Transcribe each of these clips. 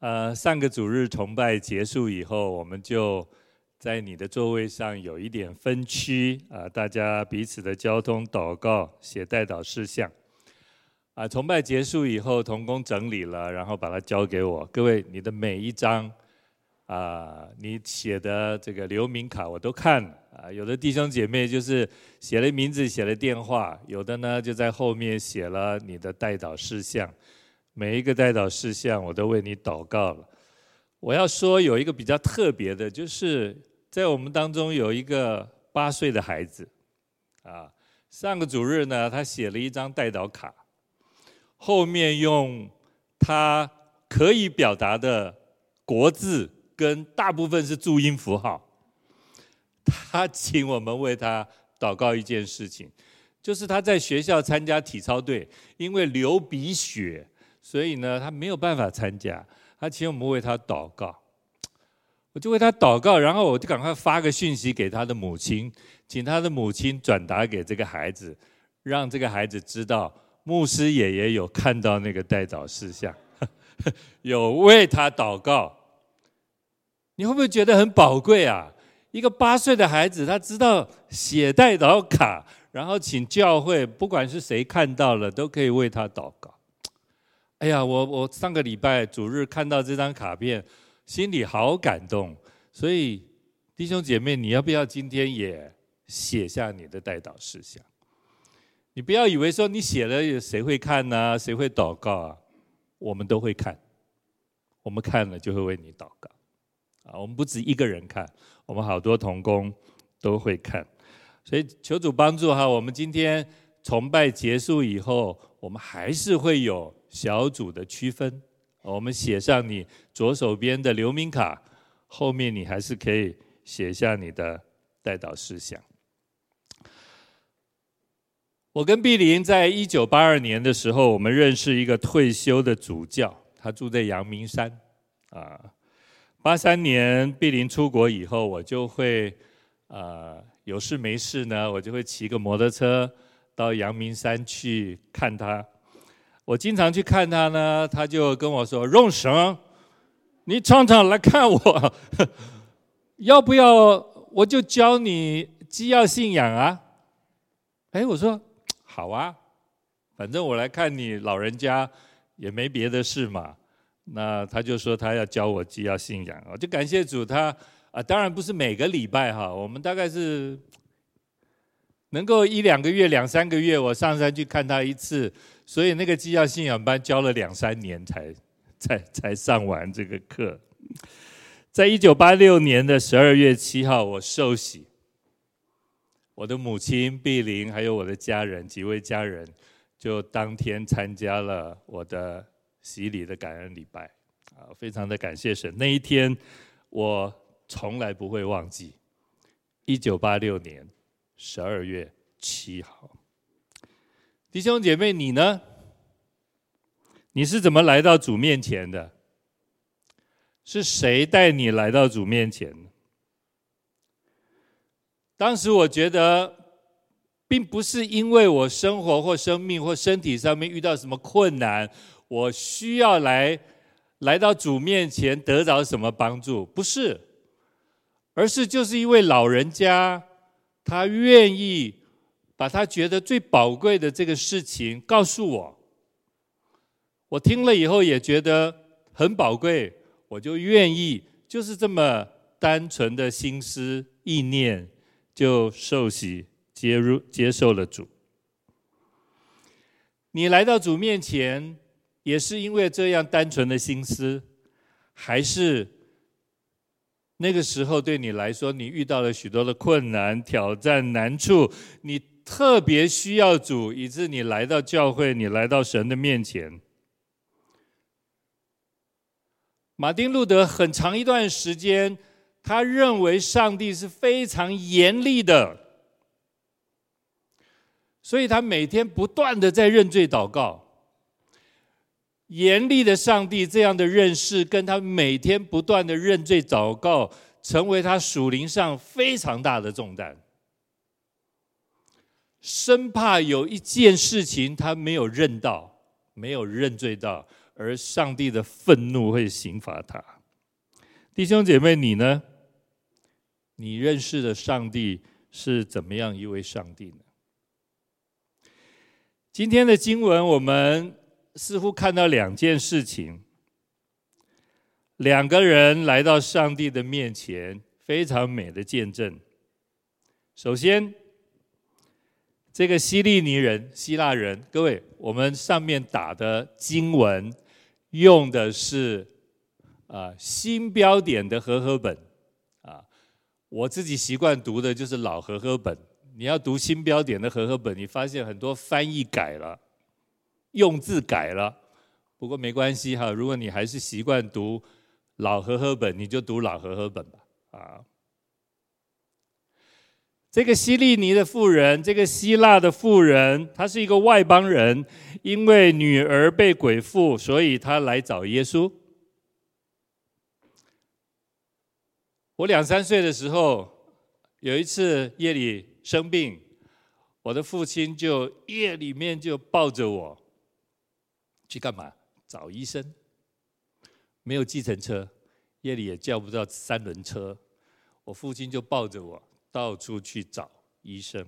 呃，上个主日崇拜结束以后，我们就在你的座位上有一点分区啊、呃，大家彼此的交通、祷告、写代祷事项。啊、崇拜结束以后，同工整理了，然后把它交给我。各位，你的每一张啊、你写的这个留名卡我都看啊、有的弟兄姐妹就是写了名字、写了电话，有的呢就在后面写了你的代祷事项。每一个代祷事项，我都为你祷告了。我要说有一个比较特别的，就是在我们当中有一个八岁的孩子，啊，上个主日呢，他写了一张代祷卡，后面用他可以表达的国字跟大部分是注音符号，他请我们为他祷告一件事情，就是他在学校参加体操队，因为流鼻血。所以呢，他没有办法参加。他请我们为他祷告，我就为他祷告，然后我就赶快发个讯息给他的母亲，请他的母亲转达给这个孩子，让这个孩子知道牧师爷爷有看到那个代祷事项，有为他祷告。你会不会觉得很宝贵啊？一个八岁的孩子，他知道写代祷卡，然后请教会，不管是谁看到了，都可以为他祷告。哎呀，我我上个礼拜主日看到这张卡片，心里好感动。所以弟兄姐妹，你要不要今天也写下你的代祷事项？你不要以为说你写了谁会看呢、谁会祷告啊？我们都会看，我们看了就会为你祷告。啊，我们不止一个人看，我们好多同工都会看。所以求主帮助哈，我们今天崇拜结束以后，我们还是会有。小组的区分，我们写上你左手边的留名卡，后面你还是可以写下你的代祷事项。我跟碧玲在一九八二年的时候，我们认识一个退休的主教，他住在阳明山。啊，八三年碧玲出国以后，我就会啊有事没事呢，我就会骑个摩托车到阳明山去看他。我经常去看他呢，他就跟我说：“荣生，你常常来看我，要不要我就教你基要信仰啊？”哎，我说好啊，反正我来看你老人家也没别的事嘛。那他就说他要教我基要信仰，我就感谢主他啊，当然不是每个礼拜哈，我们大概是能够一两个月、两三个月，我上山去看他一次。所以那个基要信仰班教了两三年才才才上完这个课。在一九八六年的十二月七号，我受洗，我的母亲碧玲还有我的家人几位家人，就当天参加了我的洗礼的感恩礼拜啊，非常的感谢神。那一天我从来不会忘记，一九八六年十二月七号。弟兄姐妹，你呢？你是怎么来到主面前的？是谁带你来到主面前？当时我觉得，并不是因为我生活或生命或身体上面遇到什么困难，我需要来来到主面前得到什么帮助，不是，而是就是一位老人家，他愿意。把他觉得最宝贵的这个事情告诉我，我听了以后也觉得很宝贵，我就愿意，就是这么单纯的心思意念，就受洗接入接受了主。你来到主面前，也是因为这样单纯的心思，还是那个时候对你来说，你遇到了许多的困难、挑战、难处，你。特别需要主，以致你来到教会，你来到神的面前。马丁路德很长一段时间，他认为上帝是非常严厉的，所以他每天不断的在认罪祷告。严厉的上帝这样的认识，跟他每天不断的认罪祷告，成为他属灵上非常大的重担。生怕有一件事情他没有认到，没有认罪到，而上帝的愤怒会刑罚他。弟兄姐妹，你呢？你认识的上帝是怎么样一位上帝呢？今天的经文，我们似乎看到两件事情：两个人来到上帝的面前，非常美的见证。首先，这个希利尼人、希腊人，各位，我们上面打的经文用的是啊新标点的和合本啊，我自己习惯读的就是老和合本。你要读新标点的和合本，你发现很多翻译改了，用字改了，不过没关系哈。如果你还是习惯读老和合本，你就读老和合本吧啊。这个希利尼的妇人，这个希腊的妇人，她是一个外邦人，因为女儿被鬼附，所以她来找耶稣。我两三岁的时候，有一次夜里生病，我的父亲就夜里面就抱着我去干嘛？找医生。没有计程车，夜里也叫不到三轮车，我父亲就抱着我。到处去找医生，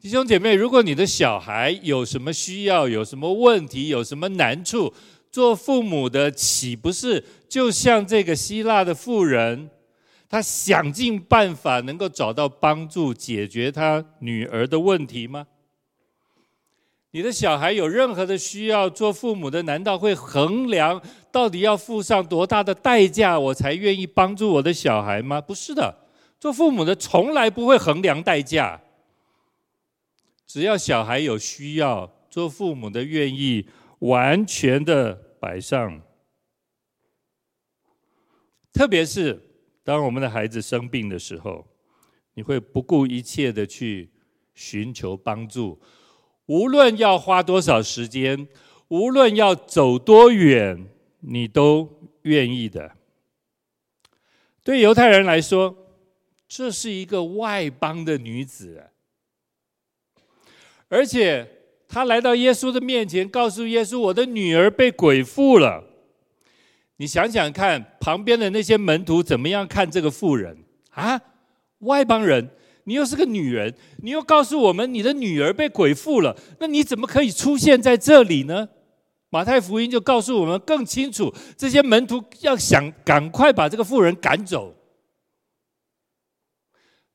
弟兄姐妹，如果你的小孩有什么需要、有什么问题、有什么难处，做父母的岂不是就像这个希腊的妇人，他想尽办法能够找到帮助，解决他女儿的问题吗？你的小孩有任何的需要，做父母的难道会衡量到底要付上多大的代价，我才愿意帮助我的小孩吗？不是的。做父母的从来不会衡量代价，只要小孩有需要，做父母的愿意完全的摆上。特别是当我们的孩子生病的时候，你会不顾一切的去寻求帮助，无论要花多少时间，无论要走多远，你都愿意的。对犹太人来说，这是一个外邦的女子，而且她来到耶稣的面前，告诉耶稣：“我的女儿被鬼附了。”你想想看，旁边的那些门徒怎么样看这个妇人啊？外邦人，你又是个女人，你又告诉我们你的女儿被鬼附了，那你怎么可以出现在这里呢？马太福音就告诉我们更清楚，这些门徒要想赶快把这个妇人赶走。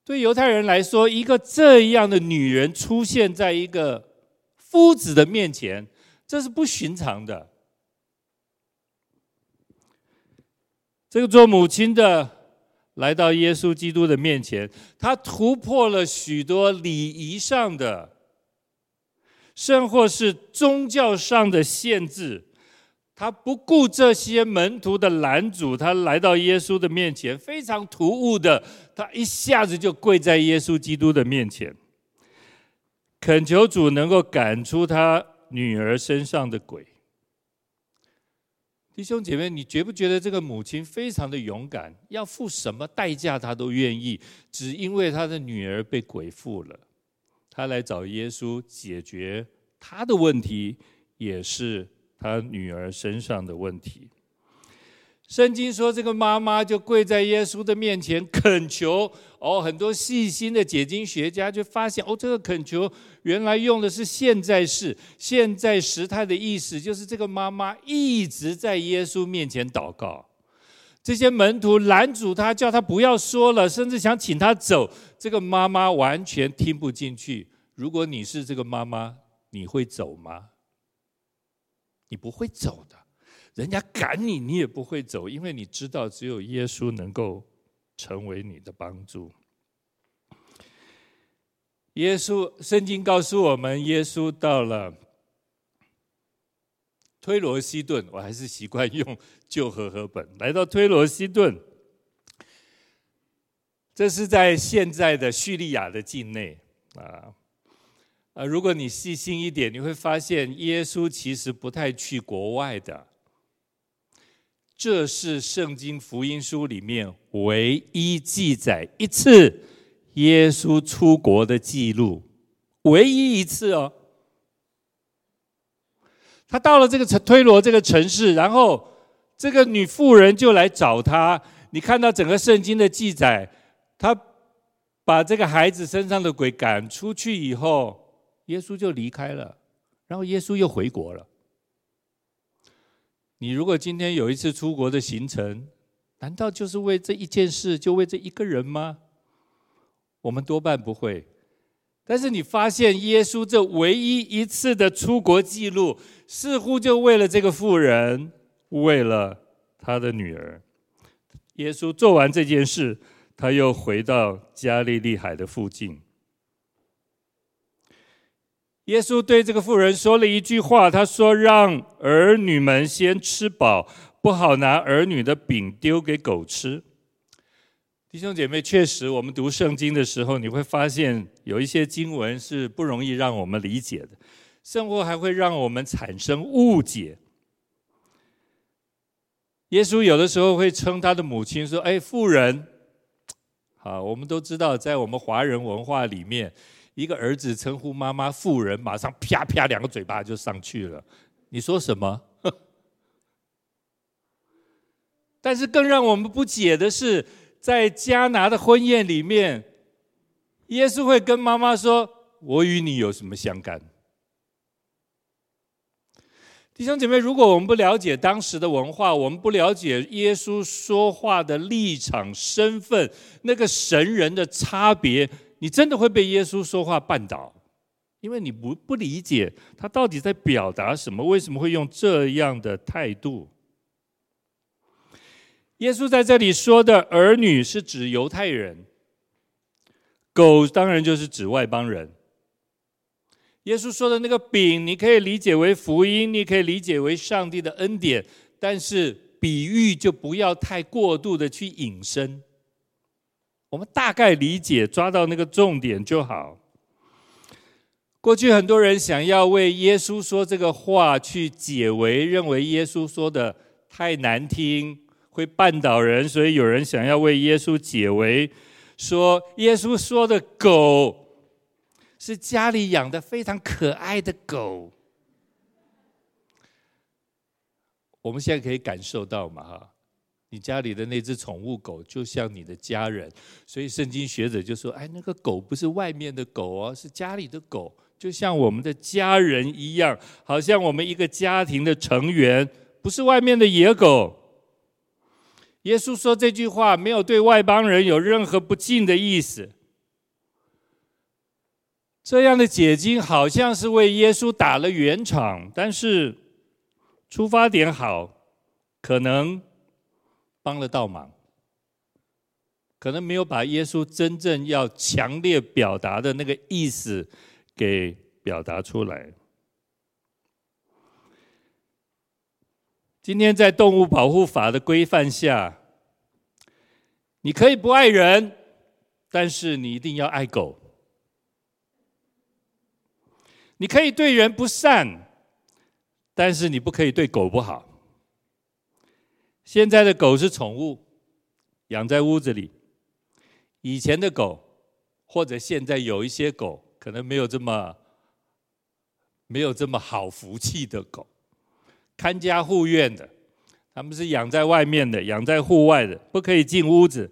对犹太人来说，一个这样的女人出现在一个夫子的面前，这是不寻常的。这个做母亲的来到耶稣基督的面前，他突破了许多礼仪上的，甚或是宗教上的限制。他不顾这些门徒的拦阻，他来到耶稣的面前，非常突兀的，他一下子就跪在耶稣基督的面前，恳求主能够赶出他女儿身上的鬼。弟兄姐妹，你觉不觉得这个母亲非常的勇敢？要付什么代价，她都愿意，只因为她的女儿被鬼附了，她来找耶稣解决她的问题，也是。她女儿身上的问题，圣经说，这个妈妈就跪在耶稣的面前恳求。哦，很多细心的解经学家就发现，哦，这个恳求原来用的是现在式，现在时态的意思就是这个妈妈一直在耶稣面前祷告。这些门徒拦阻他，叫他不要说了，甚至想请他走。这个妈妈完全听不进去。如果你是这个妈妈，你会走吗？你不会走的，人家赶你，你也不会走，因为你知道只有耶稣能够成为你的帮助。耶稣，圣经告诉我们，耶稣到了推罗西顿，我还是习惯用旧和合本，来到推罗西顿，这是在现在的叙利亚的境内啊。啊，如果你细心一点，你会发现耶稣其实不太去国外的。这是圣经福音书里面唯一记载一次耶稣出国的记录，唯一一次哦。他到了这个城推罗这个城市，然后这个女妇人就来找他。你看到整个圣经的记载，他把这个孩子身上的鬼赶出去以后，耶稣就离开了，然后耶稣又回国了。你如果今天有一次出国的行程，难道就是为这一件事，就为这一个人吗？我们多半不会。但是你发现耶稣这唯一一次的出国记录，似乎就为了这个妇人，为了他的女儿。耶稣做完这件事，他又回到加利利海的附近。耶稣对这个妇人说了一句话，他说：“让儿女们先吃饱，不好拿儿女的饼丢给狗吃。”弟兄姐妹，确实，我们读圣经的时候，你会发现有一些经文是不容易让我们理解的，甚或还会让我们产生误解。耶稣有的时候会称他的母亲说：“哎，妇人。”好，我们都知道，在我们华人文化里面。一个儿子称呼妈妈妇人，马上啪啪两个嘴巴就上去了。你说什么？但是更让我们不解的是，在迦拿的婚宴里面，耶稣会跟妈妈说：“我与你有什么相干？”弟兄姐妹，如果我们不了解当时的文化，我们不了解耶稣说话的立场、身份，那个神人的差别。你真的会被耶稣说话绊倒，因为你不不理解他到底在表达什么，为什么会用这样的态度？耶稣在这里说的儿女是指犹太人，狗当然就是指外邦人。耶稣说的那个饼，你可以理解为福音，你可以理解为上帝的恩典，但是比喻就不要太过度的去引申。我们大概理解，抓到那个重点就好。过去很多人想要为耶稣说这个话去解围，认为耶稣说的太难听，会绊倒人，所以有人想要为耶稣解围，说耶稣说的狗是家里养的非常可爱的狗。我们现在可以感受到嘛，哈。你家里的那只宠物狗就像你的家人，所以圣经学者就说：“哎，那个狗不是外面的狗哦，是家里的狗，就像我们的家人一样，好像我们一个家庭的成员，不是外面的野狗。”耶稣说这句话没有对外邦人有任何不敬的意思，这样的解经好像是为耶稣打了圆场，但是出发点好，可能。帮了倒忙，可能没有把耶稣真正要强烈表达的那个意思给表达出来。今天在动物保护法的规范下，你可以不爱人，但是你一定要爱狗；你可以对人不善，但是你不可以对狗不好。现在的狗是宠物，养在屋子里。以前的狗，或者现在有一些狗，可能没有这么没有这么好福气的狗，看家护院的，他们是养在外面的，养在户外的，不可以进屋子。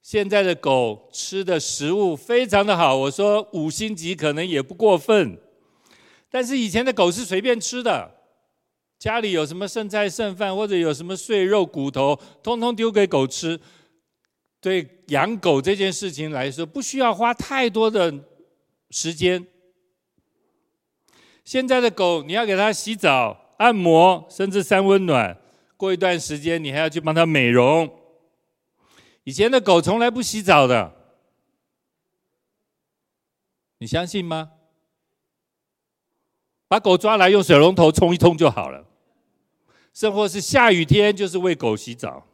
现在的狗吃的食物非常的好，我说五星级可能也不过分。但是以前的狗是随便吃的。家里有什么剩菜剩饭，或者有什么碎肉骨头，通通丢给狗吃。对养狗这件事情来说，不需要花太多的时间。现在的狗，你要给它洗澡、按摩，甚至三温暖。过一段时间，你还要去帮它美容。以前的狗从来不洗澡的，你相信吗？把狗抓来，用水龙头冲一冲就好了。甚或是下雨天，就是为狗洗澡。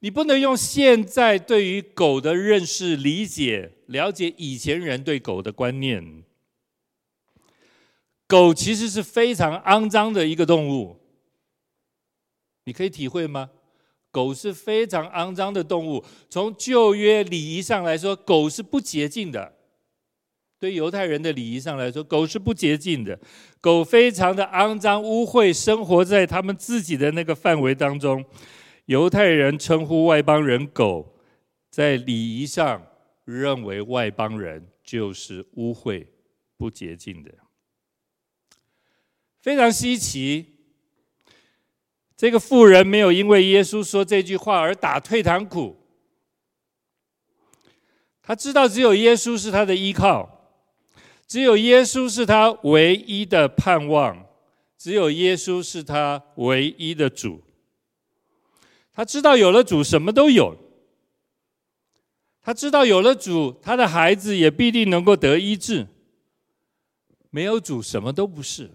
你不能用现在对于狗的认识、理解、了解以前人对狗的观念。狗其实是非常肮脏的一个动物，你可以体会吗？狗是非常肮脏的动物。从旧约礼仪上来说，狗是不洁净的。对犹太人的礼仪上来说，狗是不洁净的，狗非常的肮脏污秽，生活在他们自己的那个范围当中。犹太人称呼外邦人狗，在礼仪上认为外邦人就是污秽、不洁净的，非常稀奇。这个妇人没有因为耶稣说这句话而打退堂鼓，他知道只有耶稣是他的依靠。只有耶稣是他唯一的盼望，只有耶稣是他唯一的主。他知道有了主，什么都有。他知道有了主，他的孩子也必定能够得医治。没有主，什么都不是，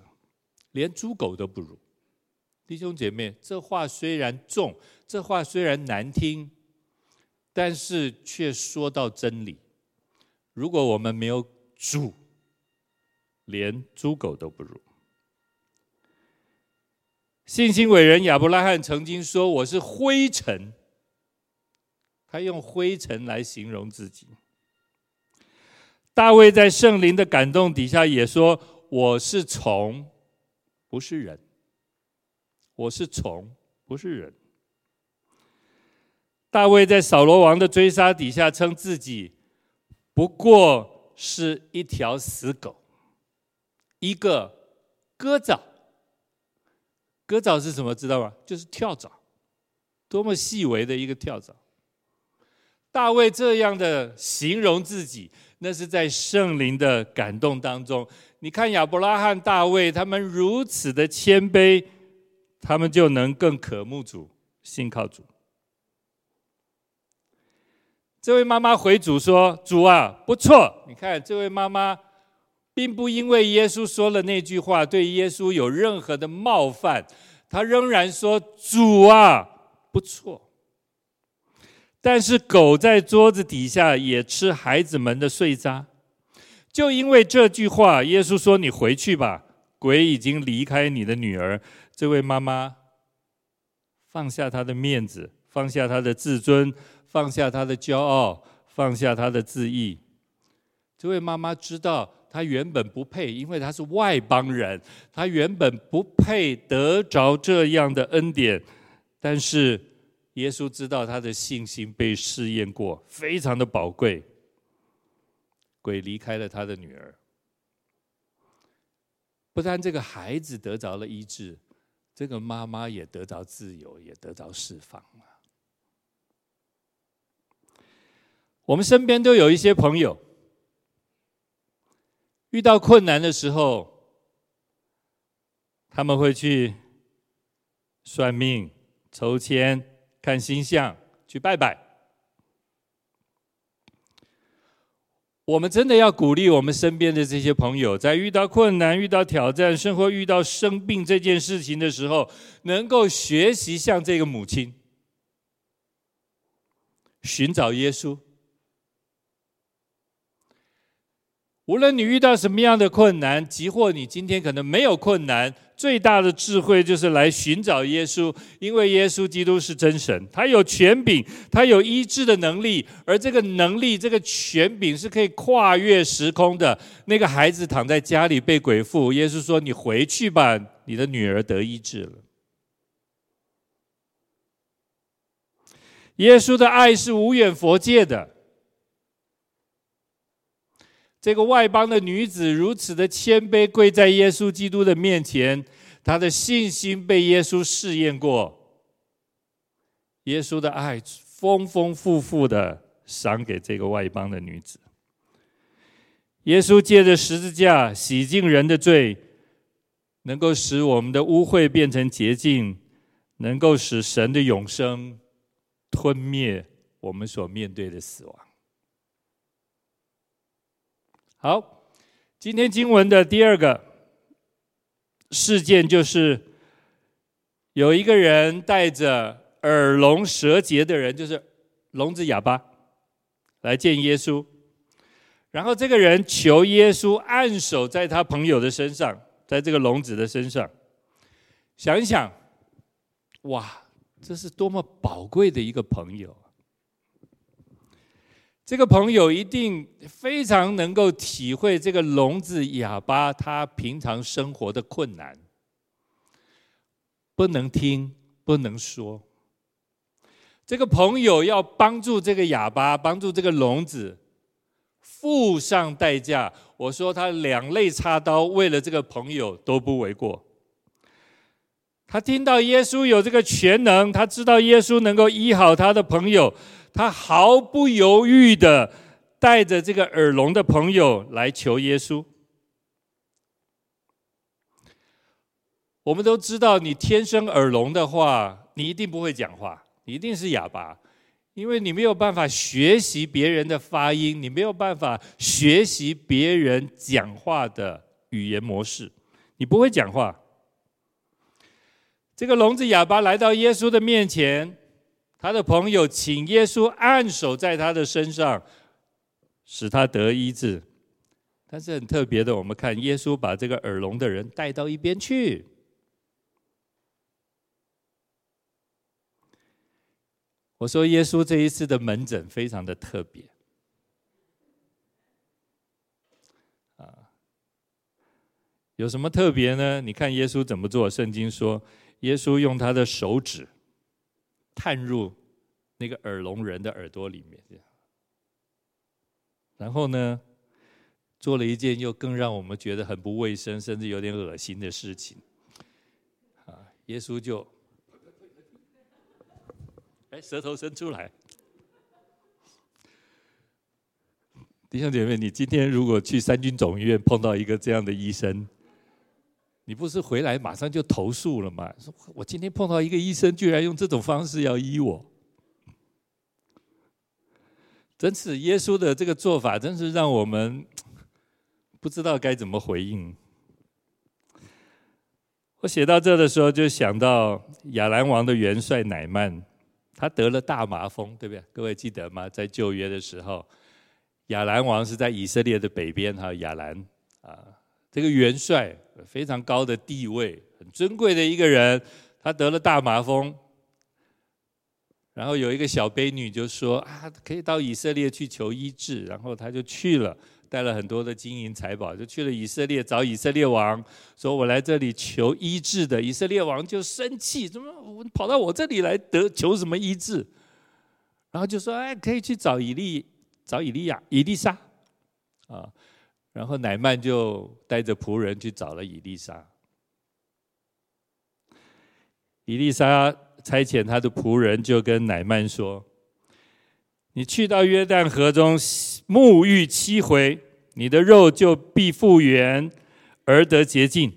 连猪狗都不如。弟兄姐妹，这话虽然重，这话虽然难听，但是却说到真理。如果我们没有主，连猪狗都不如。信心伟人亚伯拉罕曾经说：“我是灰尘。”他用灰尘来形容自己。大卫在圣灵的感动底下也说：“我是虫，不是人。我是虫，不是人。”大卫在扫罗王的追杀底下称自己不过是一条死狗。一个鸽蚤，鸽蚤是什么？知道吗？就是跳蚤，多么细微的一个跳蚤。大卫这样的形容自己，那是在圣灵的感动当中。你看亚伯拉罕、大卫，他们如此的谦卑，他们就能更渴慕主、信靠主。这位妈妈回主说：“主啊，不错，你看这位妈妈。”并不因为耶稣说了那句话，对耶稣有任何的冒犯，他仍然说：“主啊，不错。”但是狗在桌子底下也吃孩子们的碎渣，就因为这句话，耶稣说：“你回去吧，鬼已经离开你的女儿。”这位妈妈放下她的面子，放下她的自尊，放下她的骄傲，放下她的自义。这位妈妈知道。他原本不配，因为他是外邦人，他原本不配得着这样的恩典。但是耶稣知道他的信心被试验过，非常的宝贵。鬼离开了他的女儿，不但这个孩子得着了医治，这个妈妈也得着自由，也得着释放了。我们身边都有一些朋友。遇到困难的时候，他们会去算命、抽签、看星象、去拜拜。我们真的要鼓励我们身边的这些朋友，在遇到困难、遇到挑战、生活遇到生病这件事情的时候，能够学习像这个母亲，寻找耶稣。无论你遇到什么样的困难，即或你今天可能没有困难，最大的智慧就是来寻找耶稣，因为耶稣基督是真神，他有权柄，他有医治的能力，而这个能力、这个权柄是可以跨越时空的。那个孩子躺在家里被鬼附，耶稣说：“你回去吧，你的女儿得医治了。”耶稣的爱是无远佛界的。这个外邦的女子如此的谦卑，跪在耶稣基督的面前，她的信心被耶稣试验过。耶稣的爱丰丰富富的赏给这个外邦的女子。耶稣借着十字架洗净人的罪，能够使我们的污秽变成洁净，能够使神的永生吞灭我们所面对的死亡。好，今天经文的第二个事件就是，有一个人带着耳聋舌结的人，就是聋子哑巴，来见耶稣。然后这个人求耶稣按手在他朋友的身上，在这个聋子的身上。想一想，哇，这是多么宝贵的一个朋友。这个朋友一定非常能够体会这个聋子哑巴他平常生活的困难，不能听，不能说。这个朋友要帮助这个哑巴，帮助这个聋子，付上代价。我说他两肋插刀，为了这个朋友都不为过。他听到耶稣有这个全能，他知道耶稣能够医好他的朋友。他毫不犹豫的带着这个耳聋的朋友来求耶稣。我们都知道，你天生耳聋的话，你一定不会讲话，你一定是哑巴，因为你没有办法学习别人的发音，你没有办法学习别人讲话的语言模式，你不会讲话。这个聋子哑巴来到耶稣的面前。他的朋友请耶稣按手在他的身上，使他得医治。但是很特别的，我们看耶稣把这个耳聋的人带到一边去。我说耶稣这一次的门诊非常的特别。啊，有什么特别呢？你看耶稣怎么做？圣经说，耶稣用他的手指。探入那个耳聋人的耳朵里面，然后呢，做了一件又更让我们觉得很不卫生，甚至有点恶心的事情。啊，耶稣就，哎，舌头伸出来。弟兄姐妹，你今天如果去三军总医院碰到一个这样的医生，你不是回来马上就投诉了吗？说我今天碰到一个医生，居然用这种方式要医我，真是耶稣的这个做法，真是让我们 不知道该怎么回应。我写到这的时候，就想到亚兰王的元帅乃曼，他得了大麻风，对不对？各位记得吗？在旧约的时候，亚兰王是在以色列的北边，哈，亚兰啊，这个元帅。非常高的地位，很尊贵的一个人，他得了大麻风，然后有一个小卑女就说啊，可以到以色列去求医治，然后他就去了，带了很多的金银财宝，就去了以色列找以色列王，说我来这里求医治的。以色列王就生气，怎么跑到我这里来得求什么医治？然后就说哎，可以去找以利，找以利亚、以利沙，啊。然后乃曼就带着仆人去找了以丽莎。以丽莎差遣他的仆人就跟乃曼说：“你去到约旦河中沐浴七回，你的肉就必复原而得洁净。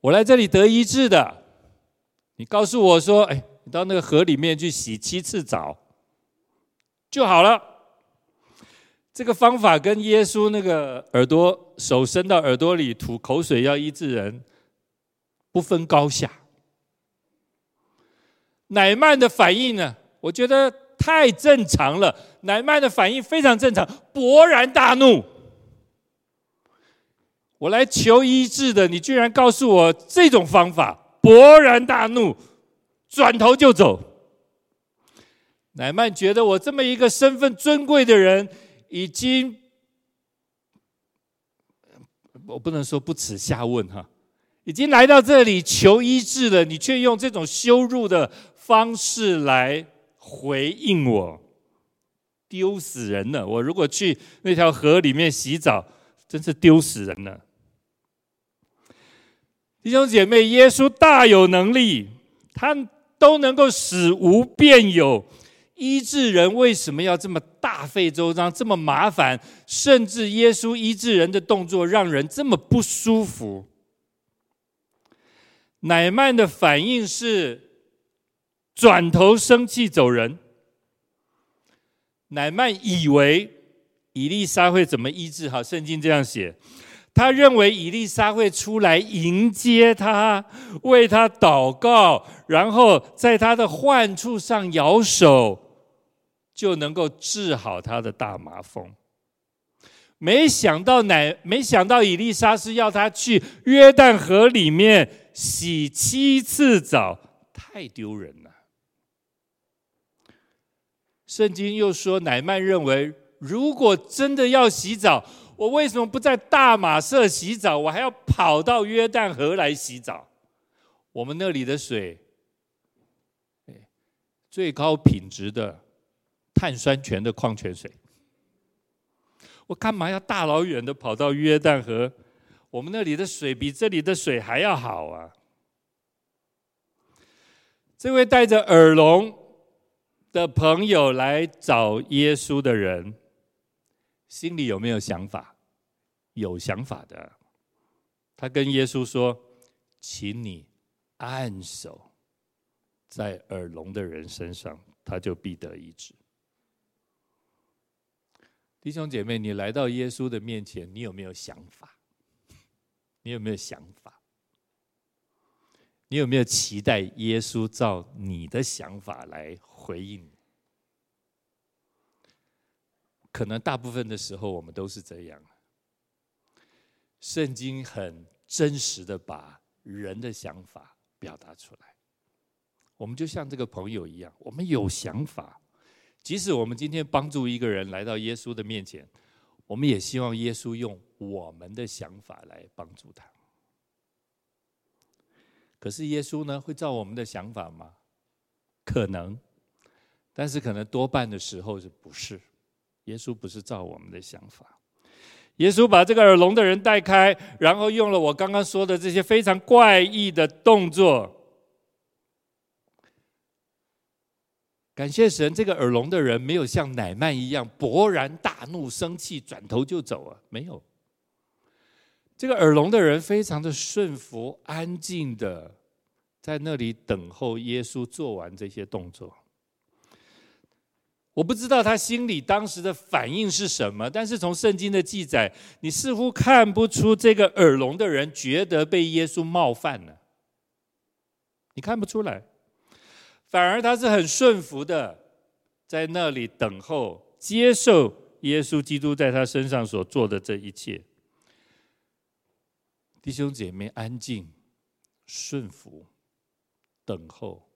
我来这里得医治的，你告诉我说，哎，你到那个河里面去洗七次澡就好了。”这个方法跟耶稣那个耳朵手伸到耳朵里吐口水要医治人不分高下。乃曼的反应呢？我觉得太正常了。乃曼的反应非常正常，勃然大怒。我来求医治的，你居然告诉我这种方法，勃然大怒，转头就走。乃曼觉得我这么一个身份尊贵的人。已经，我不能说不耻下问哈，已经来到这里求医治了，你却用这种羞辱的方式来回应我，丢死人了！我如果去那条河里面洗澡，真是丢死人了。弟兄姐妹，耶稣大有能力，他都能够使无变有。医治人为什么要这么大费周章，这么麻烦？甚至耶稣医治人的动作让人这么不舒服。乃曼的反应是转头生气走人。乃曼以为以利沙会怎么医治？好，圣经这样写，他认为以利沙会出来迎接他，为他祷告，然后在他的患处上摇手。就能够治好他的大麻风。没想到乃，没想到以利沙是要他去约旦河里面洗七次澡，太丢人了。圣经又说，乃曼认为，如果真的要洗澡，我为什么不在大马色洗澡？我还要跑到约旦河来洗澡？我们那里的水，最高品质的碳酸泉的矿泉水，我干嘛要大老远的跑到约旦河？我们那里的水比这里的水还要好啊！这位戴着耳聋的朋友来找耶稣的人，心里有没有想法？有想法的。他跟耶稣说：“请你按手在耳聋的人身上，他就必得医治。”弟兄姐妹，你来到耶稣的面前，你有没有想法？你有没有想法？你有没有期待耶稣照你的想法来回应？可能大部分的时候，我们都是这样。圣经很真实的把人的想法表达出来。我们就像这个朋友一样，我们有想法。即使我们今天帮助一个人来到耶稣的面前，我们也希望耶稣用我们的想法来帮助他。可是耶稣呢，会照我们的想法吗？可能，但是可能多半的时候是不是？耶稣不是照我们的想法。耶稣把这个耳聋的人带开，然后用了我刚刚说的这些非常怪异的动作。感谢神，这个耳聋的人没有像乃曼一样勃然大怒、生气，转头就走啊，没有。这个耳聋的人非常的顺服、安静的在那里等候耶稣做完这些动作。我不知道他心里当时的反应是什么，但是从圣经的记载，你似乎看不出这个耳聋的人觉得被耶稣冒犯了。你看不出来，反而他是很顺服的，在那里等候接受耶稣基督在他身上所做的这一切。弟兄姐妹，安静、顺服、等候，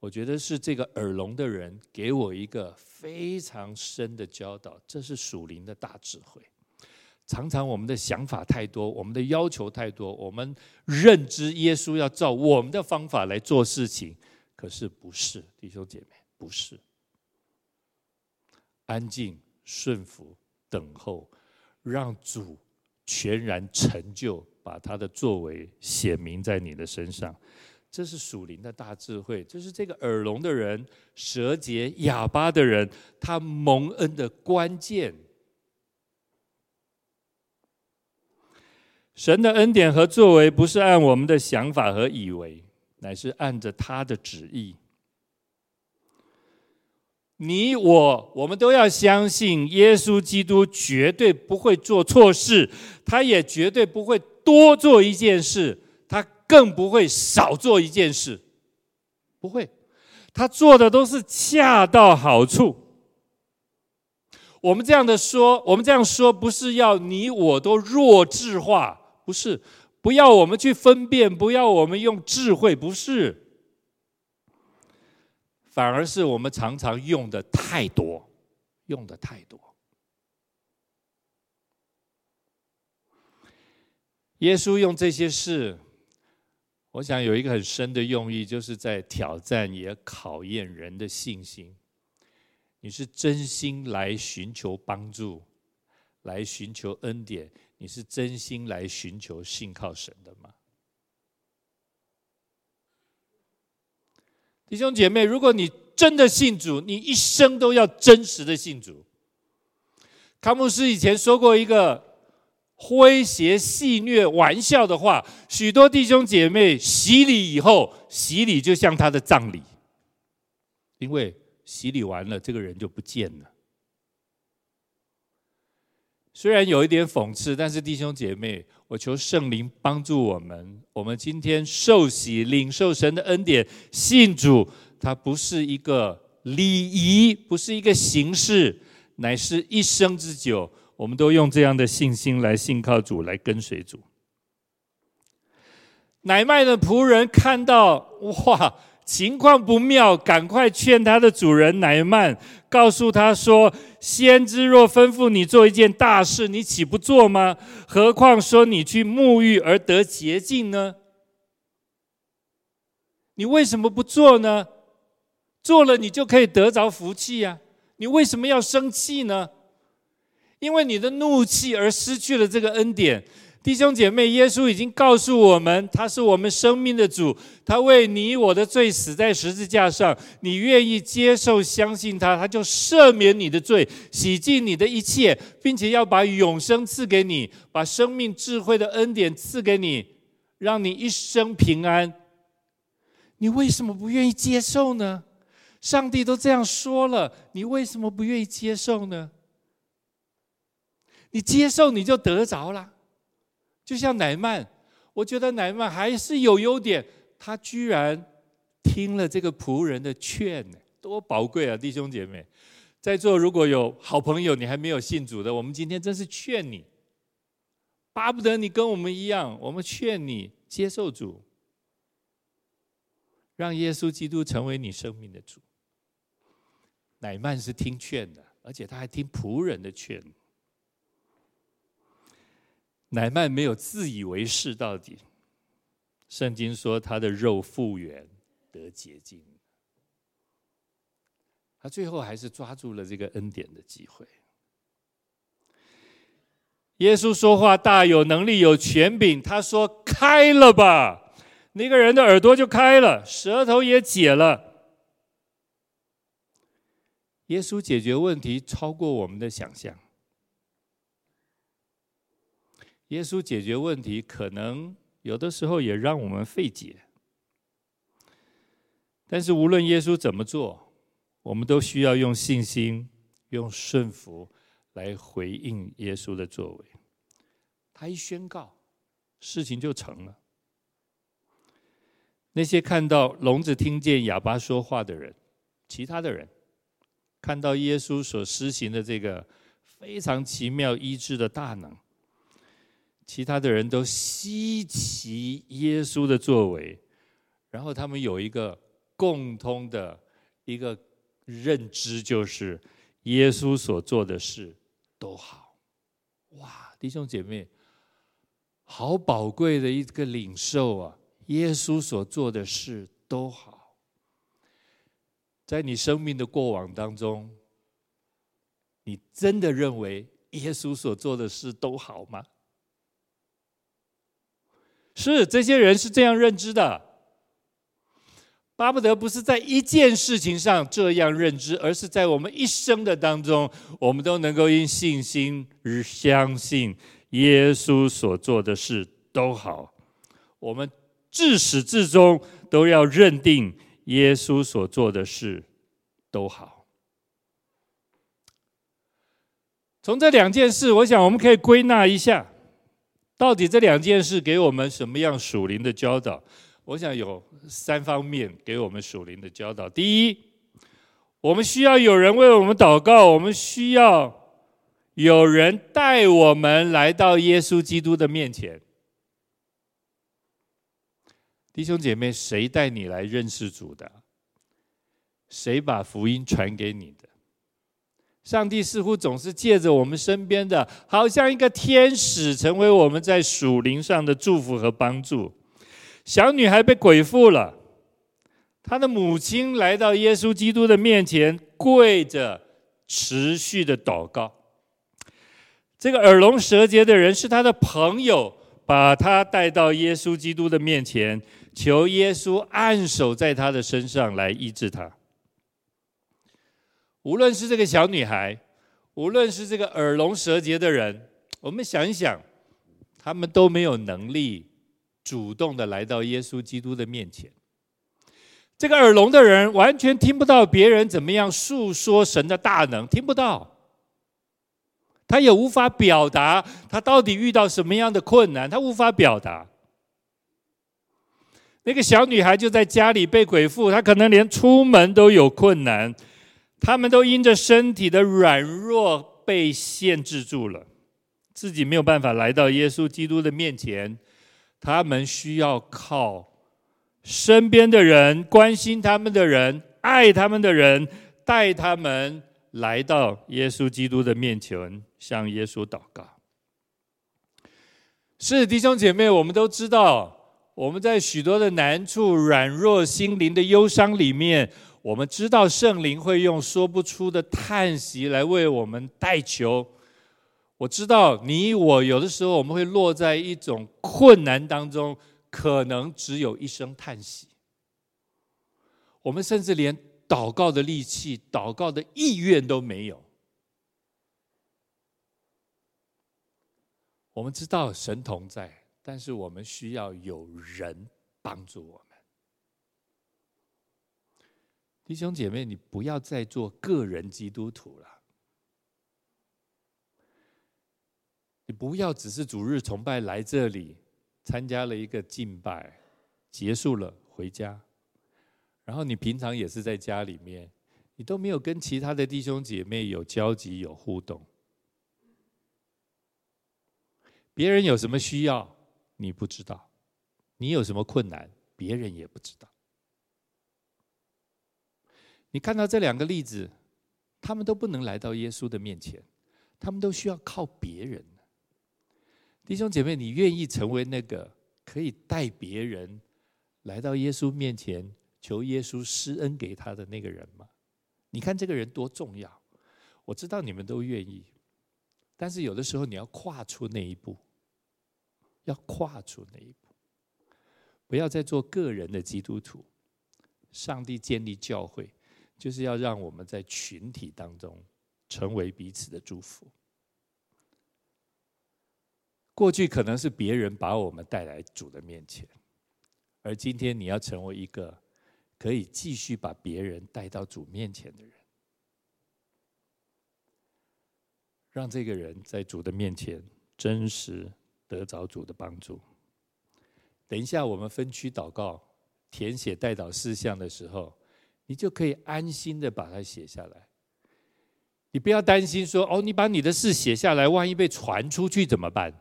我觉得是这个耳聋的人给我一个非常深的教导。这是属灵的大智慧。常常我们的想法太多，我们的要求太多，我们认知耶稣要照我们的方法来做事情，可是不是，弟兄姐妹，不是。安静、顺服、等候，让主全然成就。把他的作为显明在你的身上，这是属灵的大智慧。这是这个耳聋的人、舌结哑巴的人，他蒙恩的关键。神的恩典和作为不是按我们的想法和以为，乃是按着他的旨意。你我，我们都要相信耶稣基督绝对不会做错事，他也绝对不会。多做一件事，他更不会少做一件事，不会，他做的都是恰到好处。我们这样的说，我们这样说，不是要你我都弱智化，不是，不要我们去分辨，不要我们用智慧，不是，反而是我们常常用的太多，用的太多。耶稣用这些事，我想有一个很深的用意，就是在挑战也考验人的信心。你是真心来寻求帮助，来寻求恩典，你是真心来寻求信靠神的吗？弟兄姐妹，如果你真的信主，你一生都要真实的信主。康牧师以前说过一个。诙谐戏谑玩笑的话，许多弟兄姐妹洗礼以后，洗礼就像他的葬礼，因为洗礼完了，这个人就不见了。虽然有一点讽刺，但是弟兄姐妹，我求圣灵帮助我们。我们今天受洗，领受神的恩典，信主，它不是一个礼仪，不是一个形式，乃是一生之久。我们都用这样的信心来信靠主，来跟随主。乃縵的仆人看到，哇，情况不妙，赶快劝他的主人乃曼，告诉他说：“先知若吩咐你做一件大事，你岂不做吗？何况说你去沐浴而得洁净呢？你为什么不做呢？做了，你就可以得着福气呀！你为什么要生气呢？因为你的怒气而失去了这个恩典。”弟兄姐妹，耶稣已经告诉我们，他是我们生命的主，他为你我的罪死在十字架上。你愿意接受、相信他，他就赦免你的罪，洗净你的一切，并且要把永生赐给你，把生命智慧的恩典赐给你，让你一生平安。你为什么不愿意接受呢？上帝都这样说了，你为什么不愿意接受呢？你接受，你就得着了。就像乃曼，我觉得乃曼还是有优点，他居然听了这个仆人的劝，多宝贵啊！弟兄姐妹，在座如果有好朋友，你还没有信主的，我们今天真是劝你，巴不得你跟我们一样，我们劝你接受主，让耶稣基督成为你生命的主。乃曼是听劝的，而且他还听仆人的劝。乃縵没有自以为是到底。圣经说他的肉复原得洁净，他最后还是抓住了这个恩典的机会。耶稣说话大有能力有权柄，他说开了吧，那个人的耳朵就开了，舌头也解了。耶稣解决问题超过我们的想象。耶稣解决问题，可能有的时候也让我们费解。但是无论耶稣怎么做，我们都需要用信心、用顺服来回应耶稣的作为。他一宣告，事情就成了。那些看到聋子听见、哑巴说话的人，其他的人看到耶稣所施行的这个非常奇妙医治的大能。其他的人都稀奇耶稣的作为，然后他们有一个共通的一个认知，就是耶稣所做的事都好。哇，弟兄姐妹，好宝贵的一个领受啊！耶稣所做的事都好。在你生命的过往当中，你真的认为耶稣所做的事都好吗？是，这些人是这样认知的，巴不得不是在一件事情上这样认知，而是在我们一生的当中，我们都能够因信心而相信耶稣所做的事都好。我们至始至终都要认定耶稣所做的事都好。从这两件事，我想我们可以归纳一下。到底这两件事给我们什么样属灵的教导？我想有三方面给我们属灵的教导。第一，我们需要有人为我们祷告，我们需要有人带我们来到耶稣基督的面前。弟兄姐妹，谁带你来认识主的？谁把福音传给你的？上帝似乎总是借着我们身边的，好像一个天使，成为我们在属灵上的祝福和帮助。小女孩被鬼附了，她的母亲来到耶稣基督的面前，跪着持续的祷告。这个耳聋舌结的人是他的朋友，把他带到耶稣基督的面前，求耶稣按手在他的身上来医治他。无论是这个小女孩，无论是这个耳聋舌结的人，我们想一想，他们都没有能力主动的来到耶稣基督的面前。这个耳聋的人完全听不到别人怎么样诉说神的大能，听不到，他也无法表达他到底遇到什么样的困难，他无法表达。那个小女孩就在家里被鬼附，她可能连出门都有困难。他们都因着身体的软弱被限制住了，自己没有办法来到耶稣基督的面前。他们需要靠身边的人、关心他们的人、爱他们的人，带他们来到耶稣基督的面前，向耶稣祷告。是弟兄姐妹，我们都知道，我们在许多的难处、软弱、心灵的忧伤里面，我们知道圣灵会用说不出的叹息来为我们代求。我知道你我有的时候我们会落在一种困难当中，可能只有一声叹息。我们甚至连祷告的力气、祷告的意愿都没有。我们知道神同在，但是我们需要有人帮助我们。弟兄姐妹，你不要再做个人基督徒了。你不要只是主日崇拜来这里参加了一个敬拜，结束了回家，然后你平常也是在家里面，你都没有跟其他的弟兄姐妹有交集、有互动。别人有什么需要，你不知道；你有什么困难，别人也不知道。你看到这两个例子，他们都不能来到耶稣的面前，他们都需要靠别人。弟兄姐妹，你愿意成为那个可以带别人来到耶稣面前，求耶稣施恩给他的那个人吗？你看这个人多重要！我知道你们都愿意。但是有的时候你要跨出那一步，要跨出那一步，不要再做个人的基督徒。上帝建立教会，就是要让我们在群体当中成为彼此的祝福。过去可能是别人把我们带来主的面前，而今天你要成为一个可以继续把别人带到主面前的人。让这个人在主的面前真实得着主的帮助。等一下，我们分区祷告，填写代祷事项的时候，你就可以安心的把它写下来。你不要担心说：“哦，你把你的事写下来，万一被传出去怎么办？”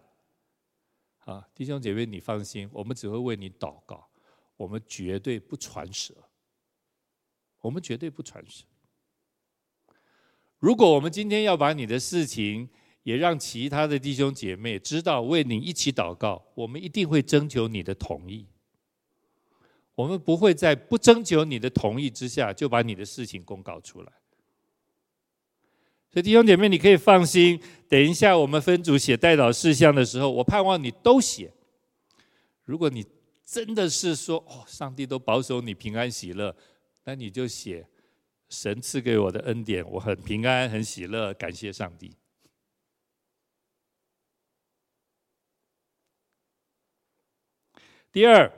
啊，弟兄姐妹，你放心，我们只会为你祷告，我们绝对不传舌，我们绝对不传舌。如果我们今天要把你的事情也让其他的弟兄姐妹知道，为你一起祷告，我们一定会征求你的同意。我们不会在不征求你的同意之下就把你的事情公告出来。所以弟兄姐妹，你可以放心。等一下我们分组写代祷事项的时候，我盼望你都写。如果你真的是说哦，上帝都保守你平安喜乐，那你就写。神赐给我的恩典，我很平安，很喜乐，感谢上帝。第二，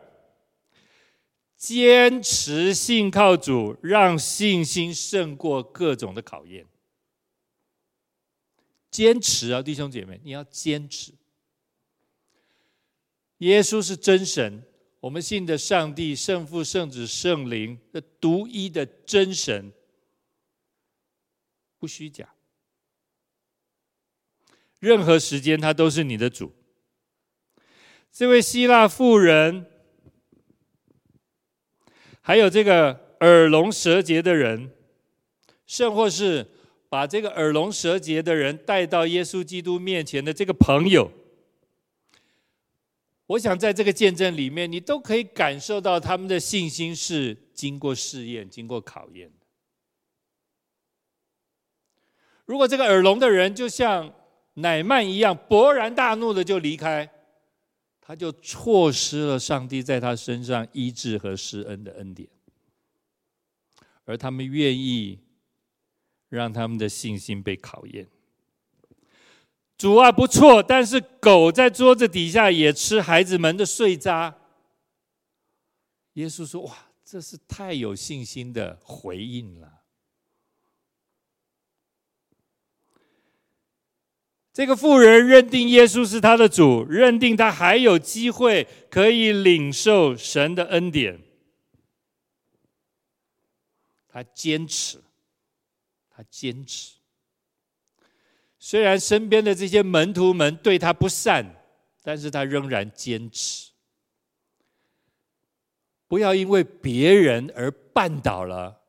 坚持信靠主，让信心胜过各种的考验。坚持啊，弟兄姐妹，你要坚持。耶稣是真神，我们信的上帝，圣父、圣子、圣灵的独一的真神。不虚假，任何时间他都是你的主。这位希腊妇人，还有这个耳聋舌结的人，甚或是把这个耳聋舌结的人带到耶稣基督面前的这个朋友，我想在这个见证里面，你都可以感受到他们的信心是经过试验、经过考验。如果这个耳聋的人就像乃曼一样勃然大怒的就离开，他就错失了上帝在他身上医治和施恩的恩典。而他们愿意让他们的信心被考验。主啊，不错，但是狗在桌子底下也吃孩子们的碎渣。耶稣说：“哇，这是太有信心的回应了。”这个妇人认定耶稣是他的主，认定他还有机会可以领受神的恩典。他坚持，他坚持。虽然身边的这些门徒们对他不善，但是他仍然坚持。不要因为别人而绊倒了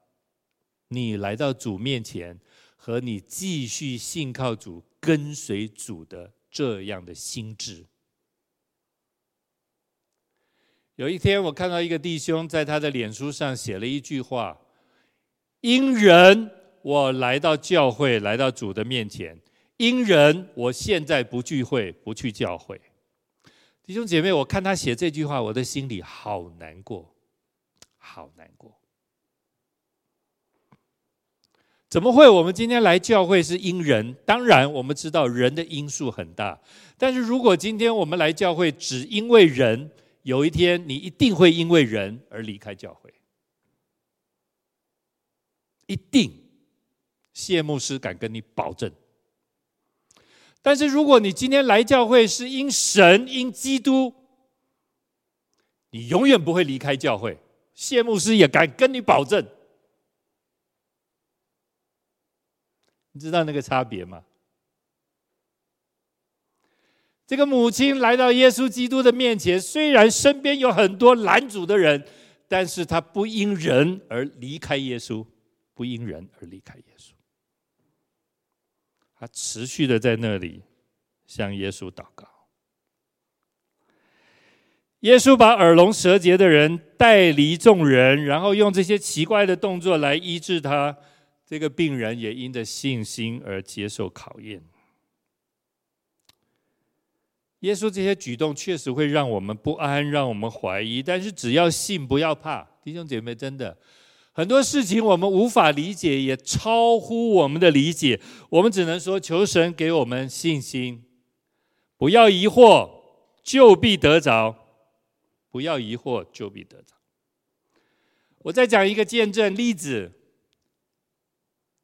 你来到主面前和你继续信靠主、跟随主的这样的心志。有一天，我看到一个弟兄在他的脸书上写了一句话：“因人，我来到教会，来到主的面前；因人，我现在不聚会，不去教会。”弟兄姐妹，我看他写这句话，我的心里好难过，好难过。怎么会？我们今天来教会是因人，当然我们知道人的因素很大。但是如果今天我们来教会只因为人，有一天你一定会因为人而离开教会，一定。谢牧师敢跟你保证。但是，如果你今天来教会是因神、因基督，你永远不会离开教会。谢牧师也敢跟你保证。你知道那个差别吗？这个母亲来到耶稣基督的面前，虽然身边有很多拦阻的人，但是她不因人而离开耶稣，不因人而离开耶稣。他持续的在那里向耶稣祷告。耶稣把耳聋舌结的人带离众人，然后用这些奇怪的动作来医治他。这个病人也因着信心而接受考验。耶稣这些举动确实会让我们不安，让我们怀疑。但是只要信，不要怕，弟兄姐妹，真的。很多事情我们无法理解，也超乎我们的理解。我们只能说，求神给我们信心，不要疑惑，就必得着；不要疑惑，就必得着。我再讲一个见证例子。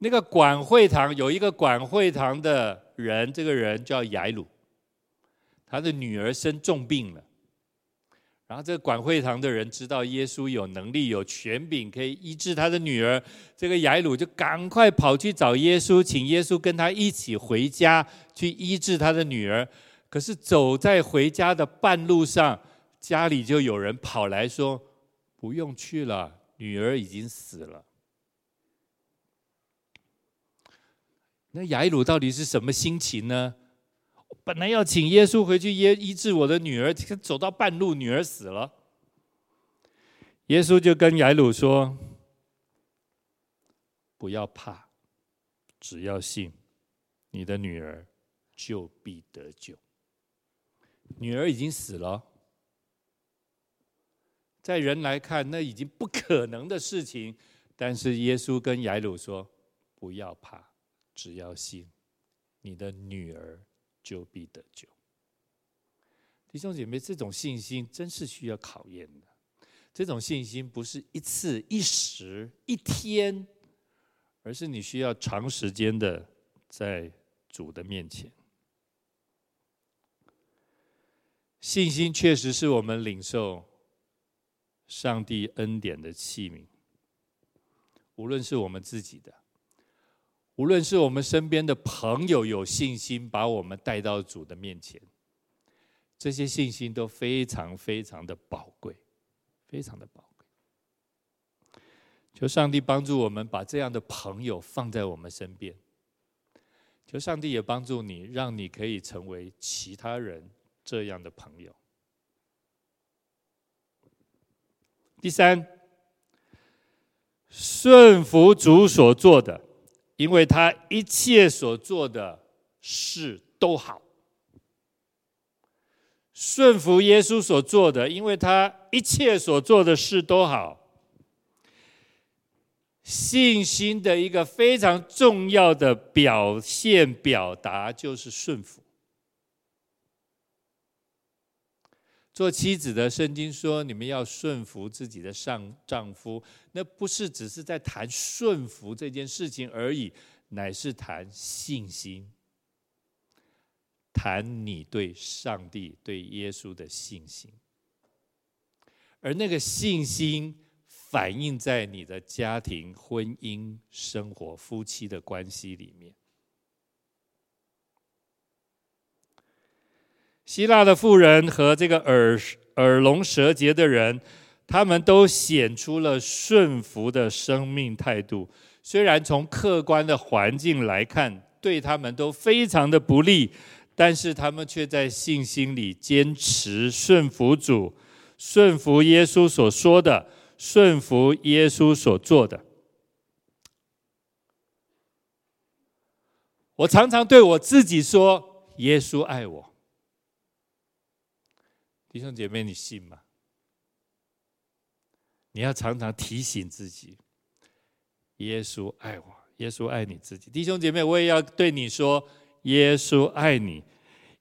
那个管会堂有一个管会堂的人，这个人叫雅鲁，他的女儿生重病了。然后，这个管会堂的人知道耶稣有能力、有权柄，可以医治他的女儿。这个雅鲁就赶快跑去找耶稣，请耶稣跟他一起回家去医治他的女儿。可是走在回家的半路上，家里就有人跑来说：“不用去了，女儿已经死了。”那雅鲁到底是什么心情呢？本来要请耶稣回去医医治我的女儿，走到半路，女儿死了。耶稣就跟雅鲁说：“不要怕，只要信，你的女儿就必得救。”女儿已经死了，在人来看，那已经不可能的事情。但是耶稣跟雅鲁说：“不要怕，只要信，你的女儿。”就必得救，弟兄姐妹，这种信心真是需要考验的。这种信心不是一次、一时、一天，而是你需要长时间的在主的面前。信心确实是我们领受上帝恩典的器皿，无论是我们自己的。无论是我们身边的朋友有信心把我们带到主的面前，这些信心都非常非常的宝贵，非常的宝贵。求上帝帮助我们把这样的朋友放在我们身边，求上帝也帮助你，让你可以成为其他人这样的朋友。第三，顺服主所做的。因为他一切所做的事都好，顺服耶稣所做的，因为他一切所做的事都好。信心的一个非常重要的表现表达就是顺服。做妻子的圣经说：“你们要顺服自己的上丈夫。”那不是只是在谈顺服这件事情而已，乃是谈信心，谈你对上帝、对耶稣的信心。而那个信心反映在你的家庭、婚姻、生活、夫妻的关系里面。希腊的妇人和这个耳耳聋舌结的人，他们都显出了顺服的生命态度。虽然从客观的环境来看，对他们都非常的不利，但是他们却在信心里坚持顺服主，顺服耶稣所说的，顺服耶稣所做的。我常常对我自己说：“耶稣爱我。”弟兄姐妹，你信吗？你要常常提醒自己：“耶稣爱我，耶稣爱你自己。”弟兄姐妹，我也要对你说：“耶稣爱你，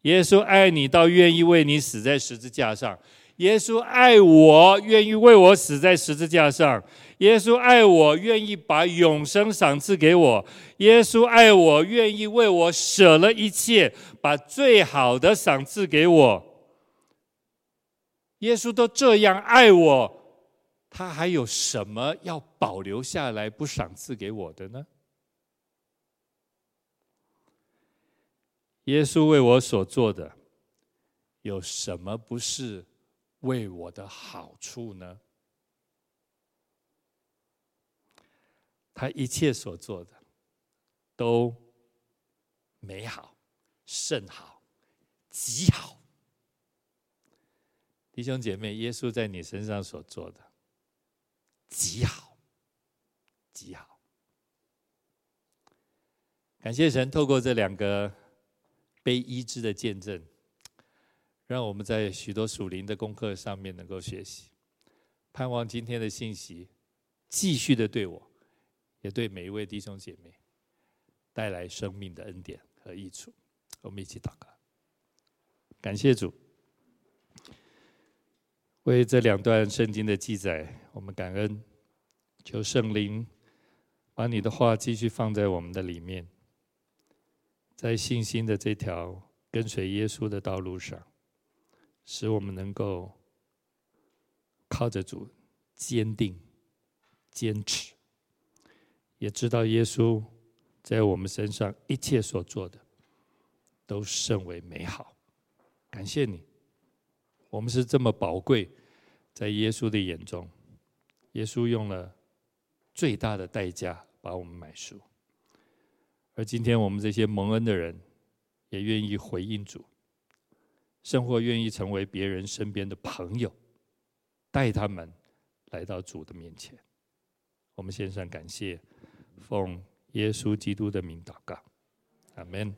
耶稣爱你到愿意为你死在十字架上。耶稣爱我，愿意为我死在十字架上。”耶稣爱我，愿意把永生赏赐给我。耶稣爱我，愿意为我舍了一切，把最好的赏赐给我。耶稣都这样爱我，他还有什么要保留下来不赏赐给我的呢？耶稣为我所做的，有什么不是为我的好处呢？他一切所做的都美好、甚好、极好。弟兄姐妹，耶稣在你身上所做的极好、极好。感谢神，透过这两个被医治的见证，让我们在许多属灵的功课上面能够学习。盼望今天的信息继续的对我。也对每一位弟兄姐妹带来生命的恩典和益处。我们一起祷告，感谢主，为这两段圣经的记载，我们感恩，求圣灵把你的话继续放在我们的里面，在信心的这条跟随耶稣的道路上，使我们能够靠着主坚定、坚持。也知道耶稣在我们身上一切所做的都甚为美好，感谢你，我们是这么宝贵，在耶稣的眼中，耶稣用了最大的代价把我们买赎，而今天我们这些蒙恩的人也愿意回应主，甚或愿意成为别人身边的朋友，带他们来到主的面前，我们献上感谢。奉耶稣基督的名祷告，阿门。